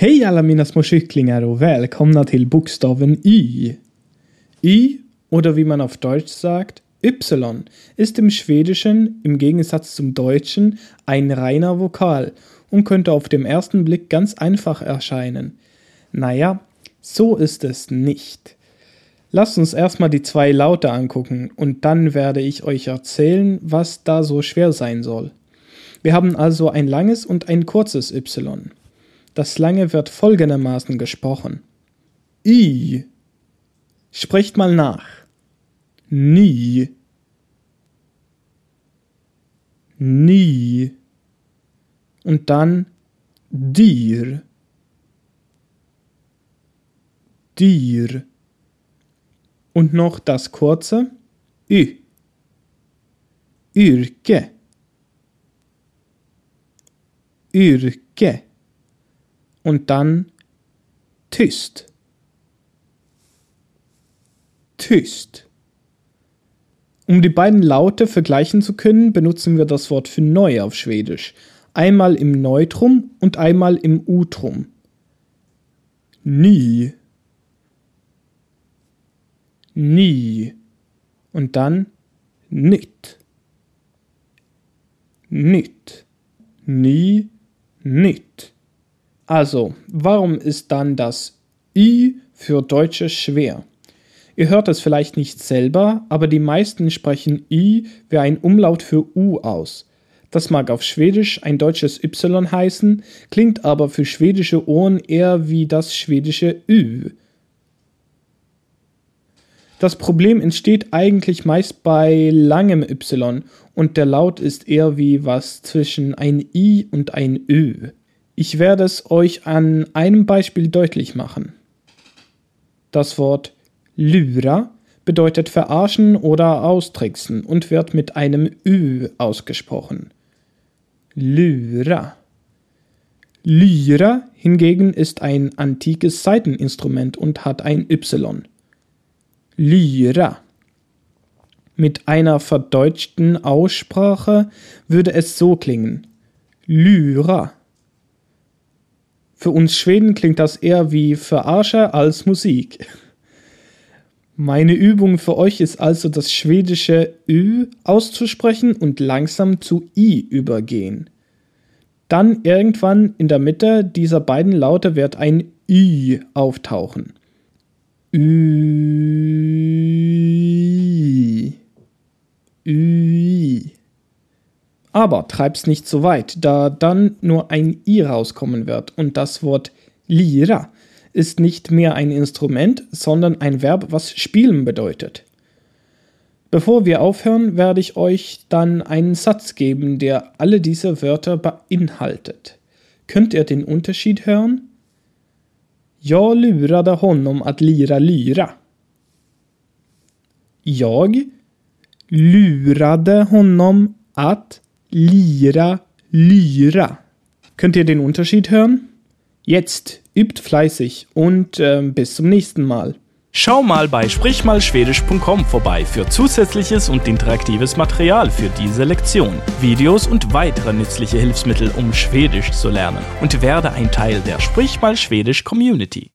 Hej alla mina små kycklingar och välkomna till bokstaven Y. Y, oder wie man auf Deutsch sagt, Y, ist im Schwedischen im Gegensatz zum Deutschen ein reiner Vokal und könnte auf dem ersten Blick ganz einfach erscheinen. Naja, so ist es nicht. Lasst uns erstmal die zwei Laute angucken und dann werde ich euch erzählen, was da so schwer sein soll. Wir haben also ein langes und ein kurzes Y. Das lange wird folgendermaßen gesprochen. I. Sprecht mal nach. Nie. Nie. Und dann dir. Dir. Und noch das kurze Ü. Yrke. Yrke. Und dann tyst. Tyst. Um die beiden Laute vergleichen zu können, benutzen wir das Wort für neu auf Schwedisch. Einmal im Neutrum und einmal im Utrum. Nie. Nie. Und dann nit. Nit. Nie, nit. Also, warum ist dann das I für Deutsche schwer? Ihr hört es vielleicht nicht selber, aber die meisten sprechen I wie ein Umlaut für U aus. Das mag auf Schwedisch ein deutsches Y heißen, klingt aber für schwedische Ohren eher wie das schwedische Ü. Das Problem entsteht eigentlich meist bei langem Y und der Laut ist eher wie was zwischen ein I und ein Ö. Ich werde es euch an einem Beispiel deutlich machen. Das Wort Lyra bedeutet verarschen oder austricksen und wird mit einem Ü ausgesprochen. Lyra. Lyra hingegen ist ein antikes Saiteninstrument und hat ein Y. Lyra. Mit einer verdeutschten Aussprache würde es so klingen. Lyra. Für uns Schweden klingt das eher wie Verarscher als Musik. Meine Übung für euch ist also das schwedische Ü auszusprechen und langsam zu I übergehen. Dann irgendwann in der Mitte dieser beiden Laute wird ein Ü auftauchen. Ü. Aber treib's nicht so weit, da dann nur ein I rauskommen wird und das Wort Lira ist nicht mehr ein Instrument, sondern ein Verb, was spielen bedeutet. Bevor wir aufhören, werde ich euch dann einen Satz geben, der alle diese Wörter beinhaltet. Könnt ihr den Unterschied hören? Jag lurade honom att lira lyra. Jag lurade honom att lira lyra. Könnt ihr den Unterschied hören? Jetzt übt fleißig und äh, bis zum nächsten Mal. Schau mal bei sprichmalschwedisch.com vorbei für zusätzliches und interaktives Material für diese Lektion, Videos und weitere nützliche Hilfsmittel, um Schwedisch zu lernen und werde ein Teil der Sprich mal Schwedisch Community.